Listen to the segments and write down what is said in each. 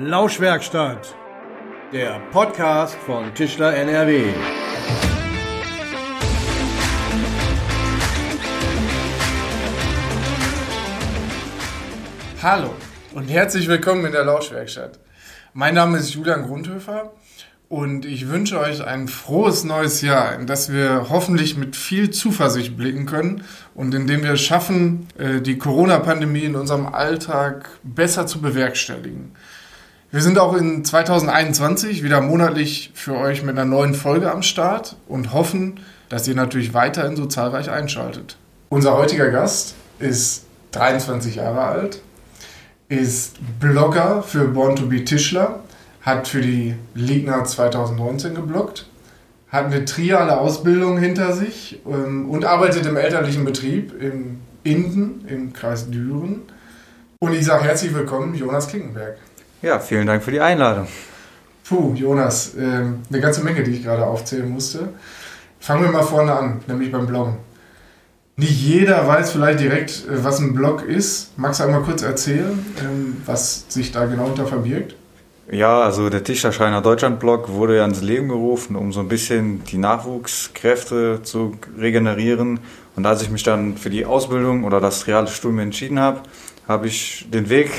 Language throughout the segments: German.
Lauschwerkstatt, der Podcast von Tischler NRW. Hallo und herzlich willkommen in der Lauschwerkstatt. Mein Name ist Julian Grundhöfer und ich wünsche euch ein frohes neues Jahr, in das wir hoffentlich mit viel Zuversicht blicken können und in dem wir schaffen, äh, die Corona-Pandemie in unserem Alltag besser zu bewerkstelligen. Wir sind auch in 2021 wieder monatlich für euch mit einer neuen Folge am Start und hoffen, dass ihr natürlich weiterhin so zahlreich einschaltet. Unser heutiger Gast ist 23 Jahre alt, ist Blogger für Born to be Tischler, hat für die Ligna 2019 gebloggt, hat eine triale Ausbildung hinter sich ähm, und arbeitet im elterlichen Betrieb in Inden im Kreis Düren. Und ich sage herzlich willkommen, Jonas Klinkenberg. Ja, vielen Dank für die Einladung. Puh, Jonas, äh, eine ganze Menge, die ich gerade aufzählen musste. Fangen wir mal vorne an, nämlich beim Bloggen. Nicht jeder weiß vielleicht direkt, äh, was ein Blog ist. Magst du einmal kurz erzählen, ähm, was sich da genau unter verbirgt? Ja, also der Tischlerschreiner Deutschland Blog wurde ja ins Leben gerufen, um so ein bisschen die Nachwuchskräfte zu regenerieren. Und als ich mich dann für die Ausbildung oder das reale Studium entschieden habe, habe ich den Weg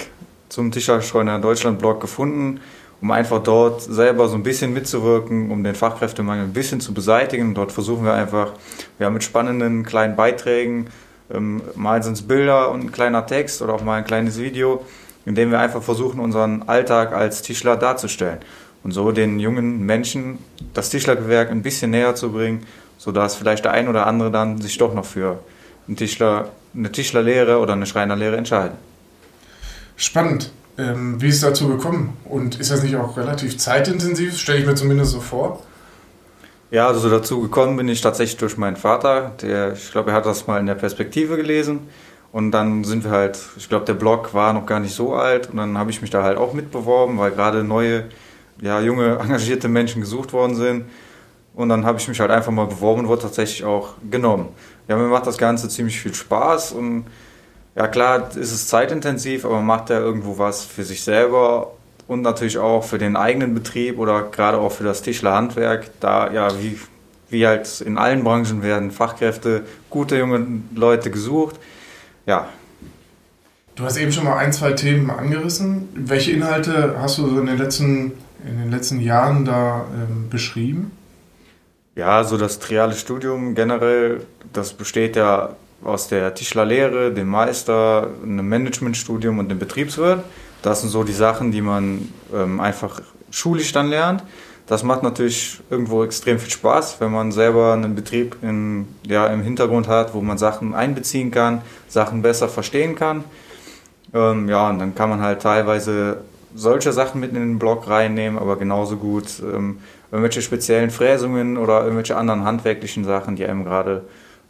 zum Tischlerschreiner Deutschland Blog gefunden, um einfach dort selber so ein bisschen mitzuwirken, um den Fachkräftemangel ein bisschen zu beseitigen. Dort versuchen wir einfach, ja, mit spannenden kleinen Beiträgen, ähm, mal sind es Bilder und ein kleiner Text oder auch mal ein kleines Video, in dem wir einfach versuchen, unseren Alltag als Tischler darzustellen und so den jungen Menschen das Tischlergewerk ein bisschen näher zu bringen, sodass vielleicht der ein oder andere dann sich doch noch für einen Tischler, eine Tischlerlehre oder eine Schreinerlehre entscheiden. Spannend. Ähm, wie ist es dazu gekommen? Und ist das nicht auch relativ zeitintensiv? Stelle ich mir zumindest so vor. Ja, also dazu gekommen bin ich tatsächlich durch meinen Vater. Der, ich glaube, er hat das mal in der Perspektive gelesen. Und dann sind wir halt, ich glaube, der Blog war noch gar nicht so alt. Und dann habe ich mich da halt auch mitbeworben, weil gerade neue, ja, junge, engagierte Menschen gesucht worden sind. Und dann habe ich mich halt einfach mal beworben und wurde tatsächlich auch genommen. Ja, mir macht das Ganze ziemlich viel Spaß und ja klar ist es zeitintensiv, aber man macht ja irgendwo was für sich selber und natürlich auch für den eigenen Betrieb oder gerade auch für das Tischlerhandwerk. Da ja wie, wie halt in allen Branchen werden Fachkräfte, gute junge Leute gesucht. Ja. Du hast eben schon mal ein, zwei Themen angerissen. Welche Inhalte hast du so in den letzten, in den letzten Jahren da ähm, beschrieben? Ja, so das triale Studium generell, das besteht ja aus der Tischlerlehre, dem Meister, einem Managementstudium und dem Betriebswirt. Das sind so die Sachen, die man ähm, einfach schulisch dann lernt. Das macht natürlich irgendwo extrem viel Spaß, wenn man selber einen Betrieb in, ja, im Hintergrund hat, wo man Sachen einbeziehen kann, Sachen besser verstehen kann. Ähm, ja, und dann kann man halt teilweise solche Sachen mit in den Blog reinnehmen, aber genauso gut ähm, irgendwelche speziellen Fräsungen oder irgendwelche anderen handwerklichen Sachen, die einem gerade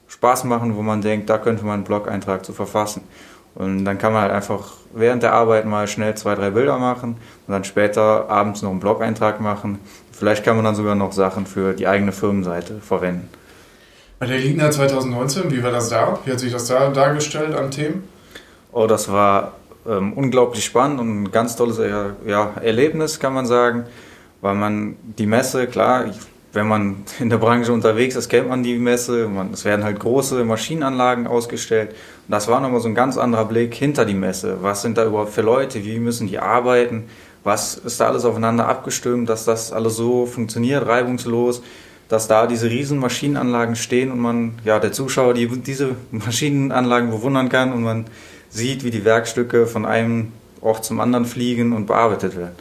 Spaß machen, wo man denkt, da könnte man einen Blog-Eintrag zu verfassen. Und dann kann man halt einfach während der Arbeit mal schnell zwei, drei Bilder machen und dann später abends noch einen Blog-Eintrag machen. Vielleicht kann man dann sogar noch Sachen für die eigene Firmenseite verwenden. Bei der Ligna 2019, wie war das da? Wie hat sich das da dargestellt an Themen? Oh, das war ähm, unglaublich spannend und ein ganz tolles ja, Erlebnis, kann man sagen, weil man die Messe, klar, ich wenn man in der Branche unterwegs ist, kennt man die Messe. Man, es werden halt große Maschinenanlagen ausgestellt. Und das war nochmal so ein ganz anderer Blick hinter die Messe. Was sind da überhaupt für Leute? Wie müssen die arbeiten? Was ist da alles aufeinander abgestimmt, dass das alles so funktioniert, reibungslos? Dass da diese riesen Maschinenanlagen stehen und man, ja, der Zuschauer die, diese Maschinenanlagen bewundern kann und man sieht, wie die Werkstücke von einem Ort zum anderen fliegen und bearbeitet werden.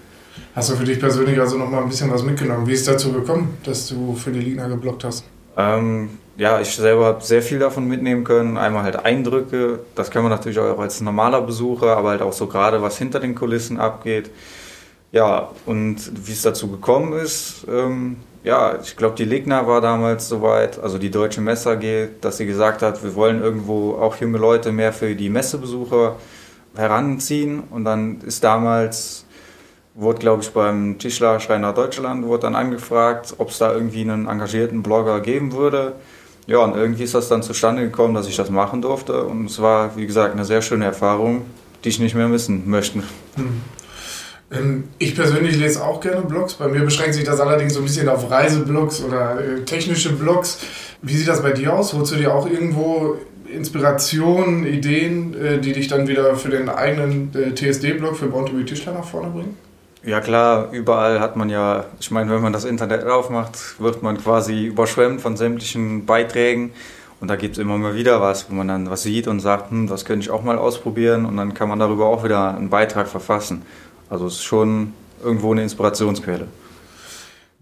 Hast du für dich persönlich also noch mal ein bisschen was mitgenommen? Wie ist es dazu gekommen, dass du für die Ligna geblockt hast? Ähm, ja, ich selber habe sehr viel davon mitnehmen können. Einmal halt Eindrücke, das kann man natürlich auch als normaler Besucher, aber halt auch so gerade, was hinter den Kulissen abgeht. Ja, und wie es dazu gekommen ist, ähm, ja, ich glaube, die Ligna war damals soweit, also die Deutsche Messe AG, dass sie gesagt hat, wir wollen irgendwo auch junge Leute mehr für die Messebesucher heranziehen. Und dann ist damals wurde, glaube ich, beim Tischler Schreiner Deutschland wurde dann angefragt, ob es da irgendwie einen engagierten Blogger geben würde. Ja, und irgendwie ist das dann zustande gekommen, dass ich das machen durfte. Und es war, wie gesagt, eine sehr schöne Erfahrung, die ich nicht mehr missen möchte. Hm. Ähm, ich persönlich lese auch gerne Blogs. Bei mir beschränkt sich das allerdings so ein bisschen auf Reiseblogs oder äh, technische Blogs. Wie sieht das bei dir aus? Holst du dir auch irgendwo Inspirationen, Ideen, äh, die dich dann wieder für den eigenen äh, TSD-Blog für Born to Tischler nach vorne bringen? Ja klar, überall hat man ja, ich meine, wenn man das Internet aufmacht, wird man quasi überschwemmt von sämtlichen Beiträgen. Und da gibt es immer mal wieder was, wo man dann was sieht und sagt, hm, das könnte ich auch mal ausprobieren. Und dann kann man darüber auch wieder einen Beitrag verfassen. Also es ist schon irgendwo eine Inspirationsquelle.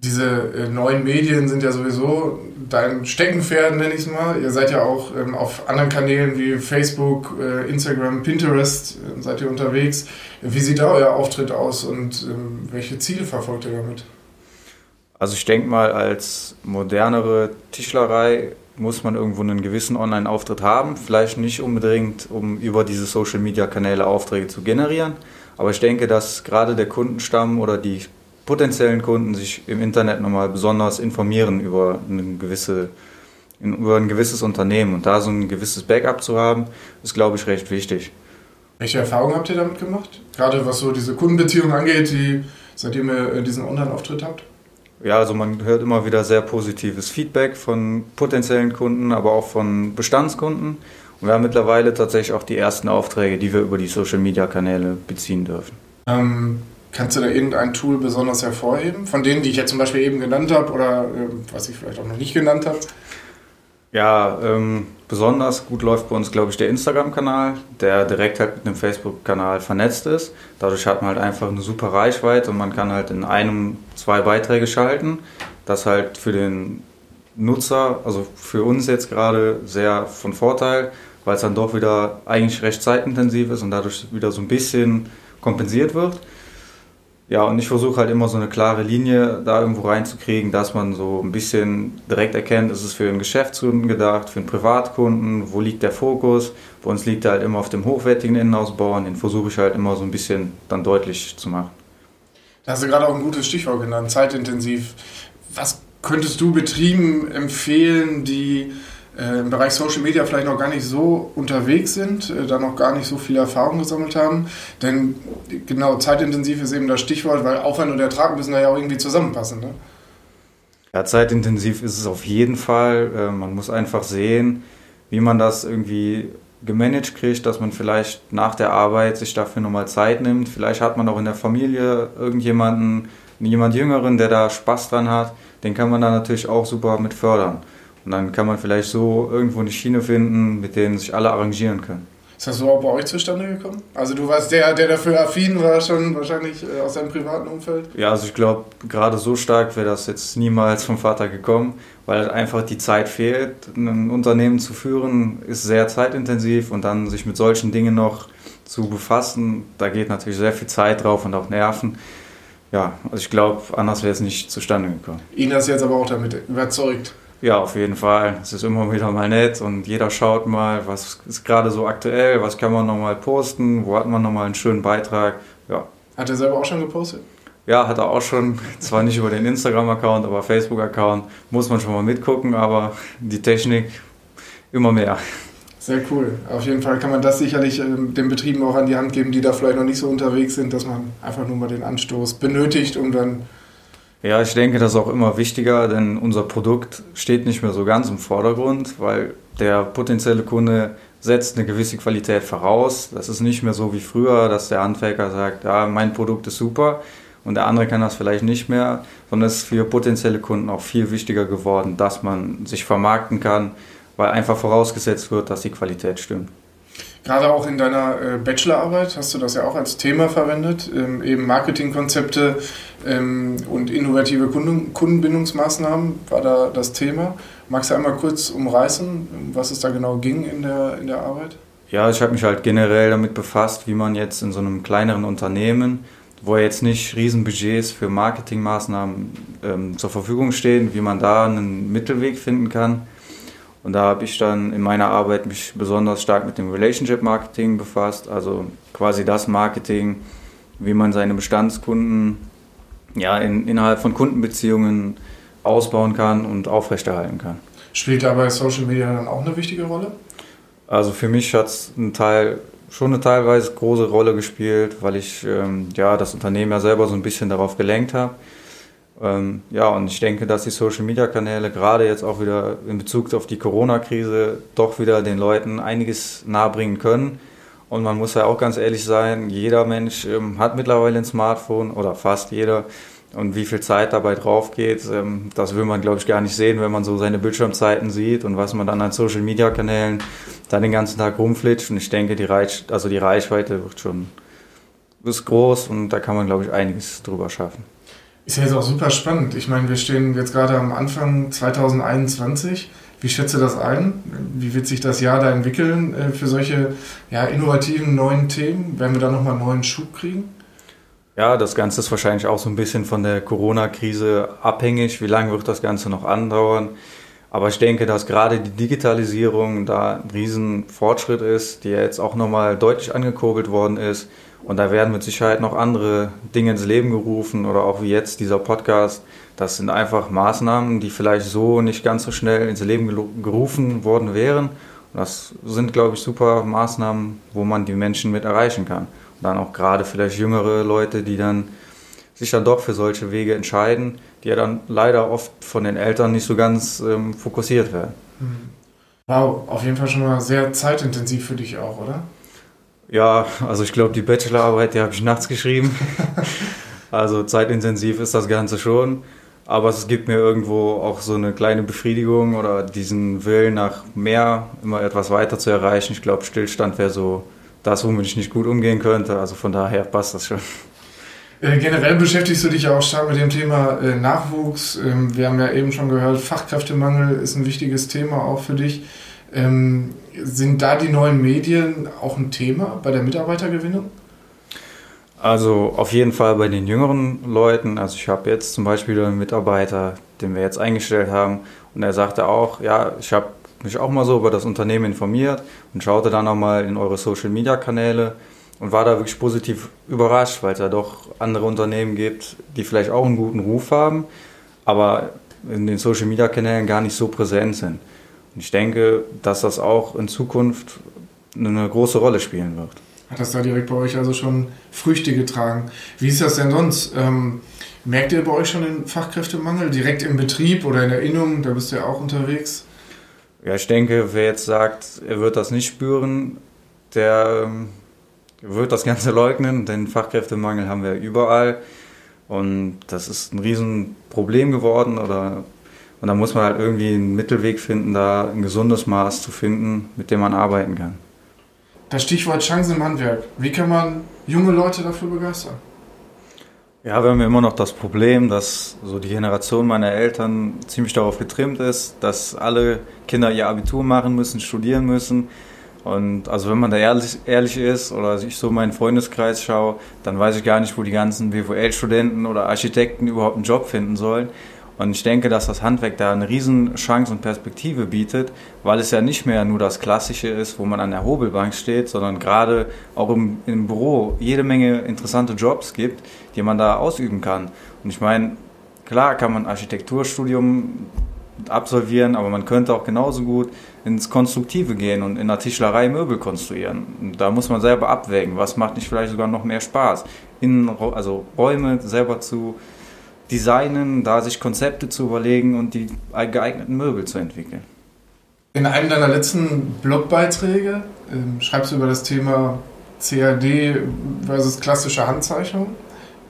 Diese äh, neuen Medien sind ja sowieso dein Steckenpferd, nenne ich es mal. Ihr seid ja auch ähm, auf anderen Kanälen wie Facebook, äh, Instagram, Pinterest äh, seid ihr unterwegs. Wie sieht da euer Auftritt aus und ähm, welche Ziele verfolgt ihr damit? Also ich denke mal, als modernere Tischlerei muss man irgendwo einen gewissen Online-Auftritt haben. Vielleicht nicht unbedingt, um über diese Social-Media-Kanäle Aufträge zu generieren. Aber ich denke, dass gerade der Kundenstamm oder die potenziellen Kunden sich im Internet nochmal besonders informieren über, eine gewisse, über ein gewisses Unternehmen. Und da so ein gewisses Backup zu haben, ist, glaube ich, recht wichtig. Welche Erfahrungen habt ihr damit gemacht? Gerade was so diese Kundenbeziehungen angeht, die, seitdem ihr äh, diesen Online-Auftritt habt? Ja, also man hört immer wieder sehr positives Feedback von potenziellen Kunden, aber auch von Bestandskunden. Und wir haben mittlerweile tatsächlich auch die ersten Aufträge, die wir über die Social-Media-Kanäle beziehen dürfen. Ähm, Kannst du da irgendein Tool besonders hervorheben? Von denen, die ich jetzt zum Beispiel eben genannt habe oder äh, was ich vielleicht auch noch nicht genannt habe? Ja, ähm, besonders gut läuft bei uns, glaube ich, der Instagram-Kanal, der direkt halt mit dem Facebook-Kanal vernetzt ist. Dadurch hat man halt einfach eine super Reichweite und man kann halt in einem zwei Beiträge schalten. Das halt für den Nutzer, also für uns jetzt gerade sehr von Vorteil, weil es dann doch wieder eigentlich recht zeitintensiv ist und dadurch wieder so ein bisschen kompensiert wird. Ja, und ich versuche halt immer so eine klare Linie da irgendwo reinzukriegen, dass man so ein bisschen direkt erkennt, ist es für einen Geschäftskunden gedacht, für einen Privatkunden, wo liegt der Fokus. Bei uns liegt er halt immer auf dem hochwertigen Innenausbau und den versuche ich halt immer so ein bisschen dann deutlich zu machen. Da hast du gerade auch ein gutes Stichwort genannt, zeitintensiv. Was könntest du Betrieben empfehlen, die äh, im Bereich Social Media vielleicht noch gar nicht so unterwegs sind, äh, da noch gar nicht so viel Erfahrung gesammelt haben. Denn genau, zeitintensiv ist eben das Stichwort, weil Aufwand und Ertrag müssen da ja auch irgendwie zusammenpassen. Ne? Ja, zeitintensiv ist es auf jeden Fall. Äh, man muss einfach sehen, wie man das irgendwie gemanagt kriegt, dass man vielleicht nach der Arbeit sich dafür nochmal Zeit nimmt. Vielleicht hat man auch in der Familie irgendjemanden, jemand Jüngeren, der da Spaß dran hat. Den kann man da natürlich auch super mit fördern. Und dann kann man vielleicht so irgendwo eine Schiene finden, mit denen sich alle arrangieren können. Ist das auch bei euch zustande gekommen? Also du warst der, der dafür affin war, schon wahrscheinlich äh, aus deinem privaten Umfeld? Ja, also ich glaube, gerade so stark wäre das jetzt niemals vom Vater gekommen, weil einfach die Zeit fehlt. Ein Unternehmen zu führen ist sehr zeitintensiv und dann sich mit solchen Dingen noch zu befassen, da geht natürlich sehr viel Zeit drauf und auch Nerven. Ja, also ich glaube, anders wäre es nicht zustande gekommen. Ihn hast jetzt aber auch damit überzeugt. Ja, auf jeden Fall. Es ist immer wieder mal nett und jeder schaut mal, was ist gerade so aktuell, was kann man nochmal posten, wo hat man nochmal einen schönen Beitrag. Ja. Hat er selber auch schon gepostet? Ja, hat er auch schon. Zwar nicht über den Instagram-Account, aber Facebook-Account. Muss man schon mal mitgucken, aber die Technik immer mehr. Sehr cool. Auf jeden Fall kann man das sicherlich ähm, den Betrieben auch an die Hand geben, die da vielleicht noch nicht so unterwegs sind, dass man einfach nur mal den Anstoß benötigt, um dann ja, ich denke, das ist auch immer wichtiger, denn unser Produkt steht nicht mehr so ganz im Vordergrund, weil der potenzielle Kunde setzt eine gewisse Qualität voraus. Das ist nicht mehr so wie früher, dass der Handwerker sagt, ja, mein Produkt ist super und der andere kann das vielleicht nicht mehr, sondern es ist für potenzielle Kunden auch viel wichtiger geworden, dass man sich vermarkten kann, weil einfach vorausgesetzt wird, dass die Qualität stimmt. Gerade auch in deiner äh, Bachelorarbeit hast du das ja auch als Thema verwendet, ähm, eben Marketingkonzepte ähm, und innovative Kunden, Kundenbindungsmaßnahmen war da das Thema. Magst du einmal kurz umreißen, was es da genau ging in der, in der Arbeit? Ja, ich habe mich halt generell damit befasst, wie man jetzt in so einem kleineren Unternehmen, wo jetzt nicht Riesenbudgets für Marketingmaßnahmen ähm, zur Verfügung stehen, wie man da einen Mittelweg finden kann und da habe ich dann in meiner Arbeit mich besonders stark mit dem Relationship Marketing befasst, also quasi das Marketing, wie man seine Bestandskunden ja, in, innerhalb von Kundenbeziehungen ausbauen kann und aufrechterhalten kann. Spielt dabei Social Media dann auch eine wichtige Rolle? Also für mich hat es einen Teil schon eine teilweise große Rolle gespielt, weil ich ähm, ja, das Unternehmen ja selber so ein bisschen darauf gelenkt habe. Ähm, ja, und ich denke, dass die Social-Media-Kanäle gerade jetzt auch wieder in Bezug auf die Corona-Krise doch wieder den Leuten einiges nahebringen können. Und man muss ja auch ganz ehrlich sein, jeder Mensch ähm, hat mittlerweile ein Smartphone oder fast jeder. Und wie viel Zeit dabei drauf geht, ähm, das will man, glaube ich, gar nicht sehen, wenn man so seine Bildschirmzeiten sieht und was man dann an Social Media Kanälen da den ganzen Tag rumflitscht. Und ich denke, die, Reich, also die Reichweite wird schon ist groß und da kann man, glaube ich, einiges drüber schaffen. Ist ja jetzt auch super spannend. Ich meine, wir stehen jetzt gerade am Anfang 2021. Wie schätze das ein? Wie wird sich das Jahr da entwickeln äh, für solche ja, innovativen neuen Themen? Werden wir da nochmal einen neuen Schub kriegen? Ja, das Ganze ist wahrscheinlich auch so ein bisschen von der Corona-Krise abhängig. Wie lange wird das Ganze noch andauern? Aber ich denke, dass gerade die Digitalisierung da ein Riesenfortschritt ist, die jetzt auch nochmal deutlich angekurbelt worden ist. Und da werden mit Sicherheit noch andere Dinge ins Leben gerufen oder auch wie jetzt dieser Podcast. Das sind einfach Maßnahmen, die vielleicht so nicht ganz so schnell ins Leben gerufen worden wären. Und das sind, glaube ich, super Maßnahmen, wo man die Menschen mit erreichen kann dann auch gerade vielleicht jüngere Leute, die dann sich dann doch für solche Wege entscheiden, die ja dann leider oft von den Eltern nicht so ganz ähm, fokussiert werden. Mhm. Wow, auf jeden Fall schon mal sehr zeitintensiv für dich auch, oder? Ja, also ich glaube, die Bachelorarbeit, die habe ich nachts geschrieben. also zeitintensiv ist das Ganze schon. Aber es gibt mir irgendwo auch so eine kleine Befriedigung oder diesen Willen nach mehr, immer etwas weiter zu erreichen. Ich glaube, Stillstand wäre so das, womit ich nicht gut umgehen könnte. Also von daher passt das schon. Äh, generell beschäftigst du dich ja auch stark mit dem Thema äh, Nachwuchs. Ähm, wir haben ja eben schon gehört, Fachkräftemangel ist ein wichtiges Thema auch für dich. Ähm, sind da die neuen Medien auch ein Thema bei der Mitarbeitergewinnung? Also auf jeden Fall bei den jüngeren Leuten. Also ich habe jetzt zum Beispiel einen Mitarbeiter, den wir jetzt eingestellt haben, und er sagte auch, ja, ich habe mich auch mal so über das Unternehmen informiert und schaute dann auch mal in eure Social Media Kanäle und war da wirklich positiv überrascht, weil es ja doch andere Unternehmen gibt, die vielleicht auch einen guten Ruf haben, aber in den Social Media Kanälen gar nicht so präsent sind. Und ich denke, dass das auch in Zukunft eine große Rolle spielen wird. Hat das da direkt bei euch also schon Früchte getragen? Wie ist das denn sonst? Ähm, merkt ihr bei euch schon den Fachkräftemangel direkt im Betrieb oder in der Innung? Da bist du ja auch unterwegs. Ja, ich denke, wer jetzt sagt, er wird das nicht spüren, der ähm, wird das Ganze leugnen. Den Fachkräftemangel haben wir überall. Und das ist ein Riesenproblem geworden. Oder, und da muss man halt irgendwie einen Mittelweg finden, da ein gesundes Maß zu finden, mit dem man arbeiten kann. Das Stichwort Chancen im Handwerk. Wie kann man junge Leute dafür begeistern? Ja, wir haben immer noch das Problem, dass so die Generation meiner Eltern ziemlich darauf getrimmt ist, dass alle Kinder ihr Abitur machen müssen, studieren müssen. Und also wenn man da ehrlich, ehrlich ist oder ich so meinen Freundeskreis schaue, dann weiß ich gar nicht, wo die ganzen BWL-Studenten oder Architekten überhaupt einen Job finden sollen. Und ich denke, dass das Handwerk da eine riesen Chance und Perspektive bietet, weil es ja nicht mehr nur das Klassische ist, wo man an der Hobelbank steht, sondern gerade auch im, im Büro jede Menge interessante Jobs gibt, die man da ausüben kann. Und ich meine, klar kann man Architekturstudium absolvieren, aber man könnte auch genauso gut ins Konstruktive gehen und in der Tischlerei Möbel konstruieren. Und da muss man selber abwägen, was macht nicht vielleicht sogar noch mehr Spaß. In, also Räume selber zu designen, da sich Konzepte zu überlegen und die geeigneten Möbel zu entwickeln. In einem deiner letzten Blogbeiträge äh, schreibst du über das Thema CAD versus klassische Handzeichnung.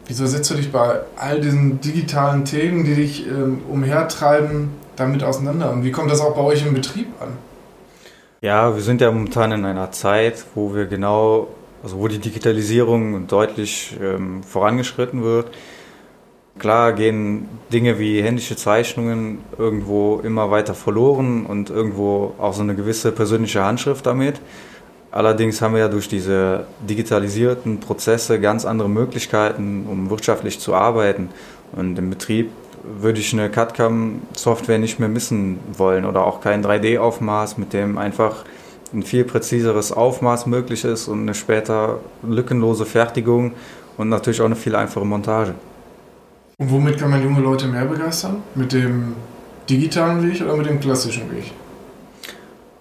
Wieso setzt du dich bei all diesen digitalen Themen, die dich ähm, umhertreiben, damit auseinander? Und wie kommt das auch bei euch im Betrieb an? Ja, wir sind ja momentan in einer Zeit, wo wir genau, also wo die Digitalisierung deutlich ähm, vorangeschritten wird. Klar gehen Dinge wie händische Zeichnungen irgendwo immer weiter verloren und irgendwo auch so eine gewisse persönliche Handschrift damit. Allerdings haben wir ja durch diese digitalisierten Prozesse ganz andere Möglichkeiten, um wirtschaftlich zu arbeiten. Und im Betrieb würde ich eine CAD-CAM-Software nicht mehr missen wollen oder auch kein 3D-Aufmaß, mit dem einfach ein viel präziseres Aufmaß möglich ist und eine später lückenlose Fertigung und natürlich auch eine viel einfache Montage. Und womit kann man junge Leute mehr begeistern? Mit dem digitalen Weg oder mit dem klassischen Weg?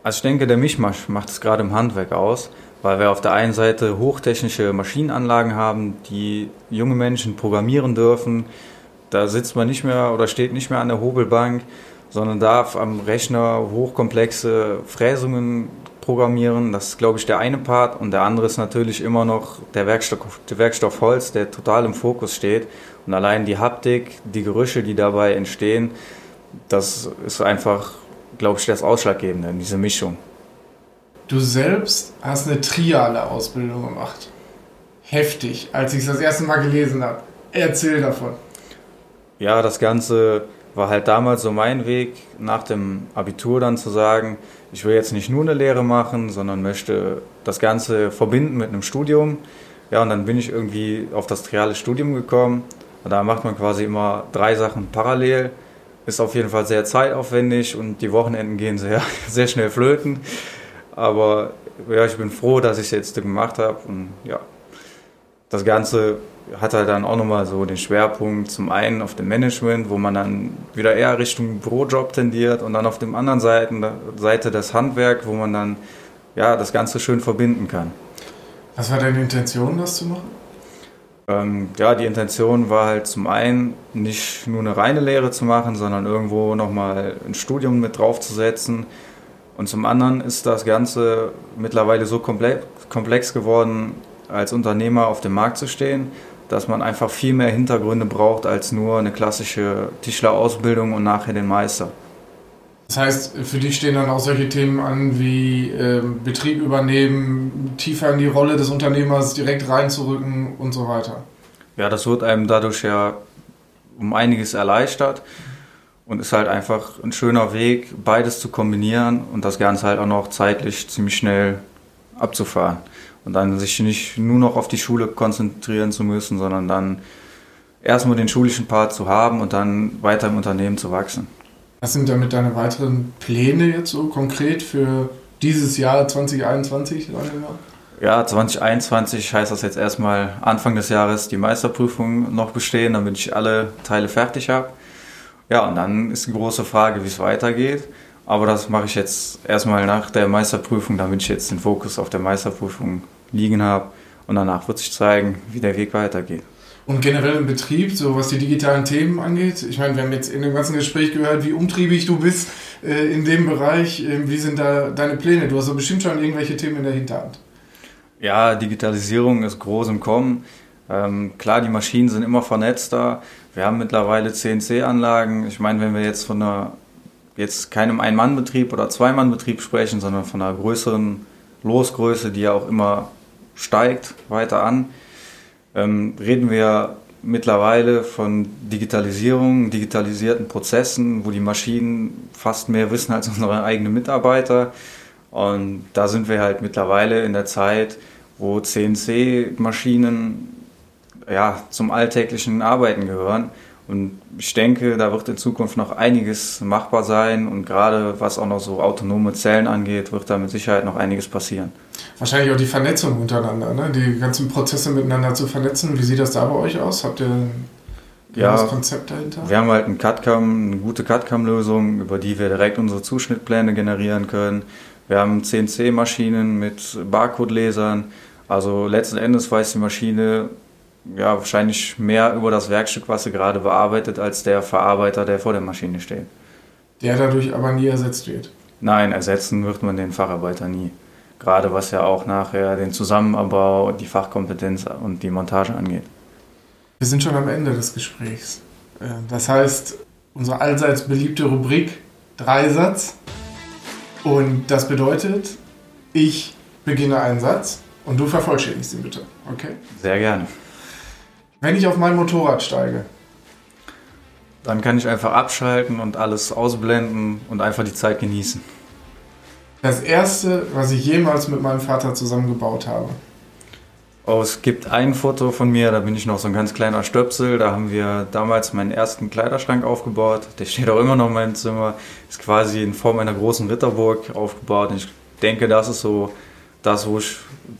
Also ich denke, der Mischmasch macht es gerade im Handwerk aus, weil wir auf der einen Seite hochtechnische Maschinenanlagen haben, die junge Menschen programmieren dürfen. Da sitzt man nicht mehr oder steht nicht mehr an der Hobelbank, sondern darf am Rechner hochkomplexe Fräsungen programmieren. Das ist, glaube ich, der eine Part. Und der andere ist natürlich immer noch der Werkstoff, der Werkstoff Holz, der total im Fokus steht. Und allein die Haptik, die Gerüche, die dabei entstehen, das ist einfach, glaube ich, das Ausschlaggebende, diese Mischung. Du selbst hast eine triale Ausbildung gemacht. Heftig, als ich es das erste Mal gelesen habe. Erzähl davon. Ja, das Ganze war halt damals so mein Weg, nach dem Abitur dann zu sagen, ich will jetzt nicht nur eine Lehre machen, sondern möchte das Ganze verbinden mit einem Studium. Ja, und dann bin ich irgendwie auf das triale Studium gekommen. Da macht man quasi immer drei Sachen parallel. Ist auf jeden Fall sehr zeitaufwendig und die Wochenenden gehen sehr, sehr schnell flöten. Aber ja, ich bin froh, dass ich es jetzt gemacht habe. Und ja, das Ganze hat halt dann auch nochmal so den Schwerpunkt zum einen auf dem Management, wo man dann wieder eher Richtung Bürojob tendiert und dann auf dem anderen Seiten, Seite das Handwerk, wo man dann ja, das Ganze schön verbinden kann. Was war deine Intention, das zu machen? Ähm, ja, die Intention war halt zum einen nicht nur eine reine Lehre zu machen, sondern irgendwo nochmal ein Studium mit draufzusetzen, und zum anderen ist das Ganze mittlerweile so komplex geworden, als Unternehmer auf dem Markt zu stehen, dass man einfach viel mehr Hintergründe braucht als nur eine klassische Tischlerausbildung und nachher den Meister. Das heißt, für dich stehen dann auch solche Themen an wie äh, Betrieb übernehmen, tiefer in die Rolle des Unternehmers direkt reinzurücken und so weiter. Ja, das wird einem dadurch ja um einiges erleichtert. Und ist halt einfach ein schöner Weg, beides zu kombinieren und das Ganze halt auch noch zeitlich ziemlich schnell abzufahren. Und dann sich nicht nur noch auf die Schule konzentrieren zu müssen, sondern dann erstmal den schulischen Part zu haben und dann weiter im Unternehmen zu wachsen. Was sind damit deine weiteren Pläne jetzt so konkret für dieses Jahr 2021? Ja, 2021 heißt das jetzt erstmal Anfang des Jahres die Meisterprüfung noch bestehen, damit ich alle Teile fertig habe. Ja, und dann ist die große Frage, wie es weitergeht. Aber das mache ich jetzt erstmal nach der Meisterprüfung, damit ich jetzt den Fokus auf der Meisterprüfung liegen habe. Und danach wird sich zeigen, wie der Weg weitergeht. Und generell im Betrieb, so was die digitalen Themen angeht, ich meine, wir haben jetzt in dem ganzen Gespräch gehört, wie umtriebig du bist äh, in dem Bereich. Äh, wie sind da deine Pläne? Du hast doch bestimmt schon irgendwelche Themen in der Hinterhand. Ja, Digitalisierung ist groß im Kommen. Ähm, klar, die Maschinen sind immer vernetzter. Wir haben mittlerweile CNC-Anlagen. Ich meine, wenn wir jetzt von einer, jetzt keinem Ein-Mann-Betrieb oder Zwei-Mann-Betrieb sprechen, sondern von einer größeren Losgröße, die ja auch immer steigt, weiter an, ähm, reden wir mittlerweile von Digitalisierung, digitalisierten Prozessen, wo die Maschinen fast mehr wissen als unsere eigenen Mitarbeiter. Und da sind wir halt mittlerweile in der Zeit, wo CNC-Maschinen ja, zum alltäglichen Arbeiten gehören. Und ich denke, da wird in Zukunft noch einiges machbar sein und gerade was auch noch so autonome Zellen angeht, wird da mit Sicherheit noch einiges passieren. Wahrscheinlich auch die Vernetzung untereinander, ne? die ganzen Prozesse miteinander zu vernetzen. Wie sieht das da bei euch aus? Habt ihr ein ja, Konzept dahinter? Wir haben halt ein CAD-CAM, eine gute CAD-CAM-Lösung, über die wir direkt unsere Zuschnittpläne generieren können. Wir haben CNC-Maschinen mit Barcode-Lesern. Also letzten Endes weiß die Maschine ja, wahrscheinlich mehr über das Werkstück, was sie gerade bearbeitet, als der Verarbeiter, der vor der Maschine steht. Der dadurch aber nie ersetzt wird? Nein, ersetzen wird man den Facharbeiter nie. Gerade was ja auch nachher den Zusammenbau, die Fachkompetenz und die Montage angeht. Wir sind schon am Ende des Gesprächs. Äh, das heißt, unsere allseits beliebte Rubrik Dreisatz. Und das bedeutet, ich beginne einen Satz und du vervollständigst ihn bitte. Okay? Sehr gerne. Wenn ich auf mein Motorrad steige. Dann kann ich einfach abschalten und alles ausblenden und einfach die Zeit genießen. Das erste, was ich jemals mit meinem Vater zusammengebaut habe. Oh, es gibt ein Foto von mir, da bin ich noch so ein ganz kleiner Stöpsel. Da haben wir damals meinen ersten Kleiderschrank aufgebaut. Der steht auch immer noch in meinem Zimmer. Ist quasi in Form einer großen Ritterburg aufgebaut. Und ich denke, das ist so das, wo ich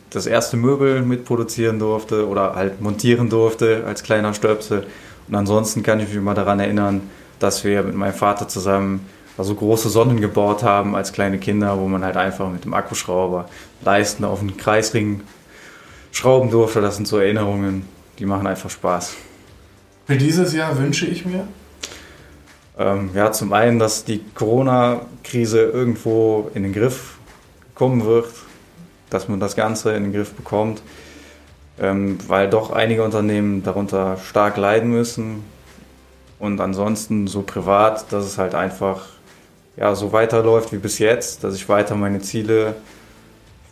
das erste Möbel mitproduzieren durfte oder halt montieren durfte als kleiner Stöpsel. Und ansonsten kann ich mich immer daran erinnern, dass wir mit meinem Vater zusammen also große Sonnen gebaut haben als kleine Kinder, wo man halt einfach mit dem Akkuschrauber Leisten auf den Kreisring schrauben durfte. Das sind so Erinnerungen, die machen einfach Spaß. Für dieses Jahr wünsche ich mir? Ähm, ja, zum einen, dass die Corona-Krise irgendwo in den Griff kommen wird, dass man das Ganze in den Griff bekommt, ähm, weil doch einige Unternehmen darunter stark leiden müssen. Und ansonsten so privat, dass es halt einfach ja, so weiterläuft wie bis jetzt, dass ich weiter meine Ziele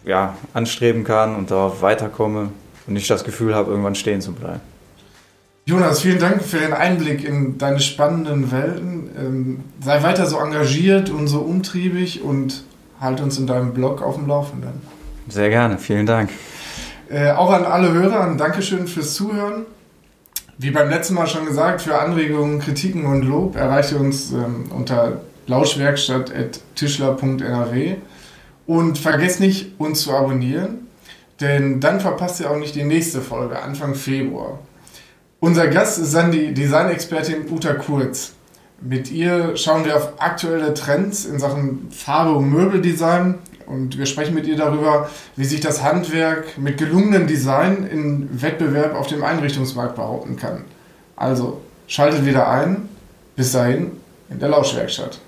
ja, anstreben kann und darauf weiterkomme und nicht das Gefühl habe, irgendwann stehen zu bleiben. Jonas, vielen Dank für den Einblick in deine spannenden Welten. Ähm, sei weiter so engagiert und so umtriebig und halt uns in deinem Blog auf dem Laufenden. Sehr gerne, vielen Dank. Äh, auch an alle Hörer ein Dankeschön fürs Zuhören. Wie beim letzten Mal schon gesagt, für Anregungen, Kritiken und Lob erreicht ihr uns ähm, unter lauschwerkstatt.tischler.nrw. Und vergesst nicht, uns zu abonnieren, denn dann verpasst ihr auch nicht die nächste Folge, Anfang Februar. Unser Gast ist dann die Designexpertin Uta Kurz. Mit ihr schauen wir auf aktuelle Trends in Sachen Farbe und Möbeldesign und wir sprechen mit ihr darüber, wie sich das Handwerk mit gelungenem Design im Wettbewerb auf dem Einrichtungsmarkt behaupten kann. Also schaltet wieder ein. Bis dahin in der Lauschwerkstatt.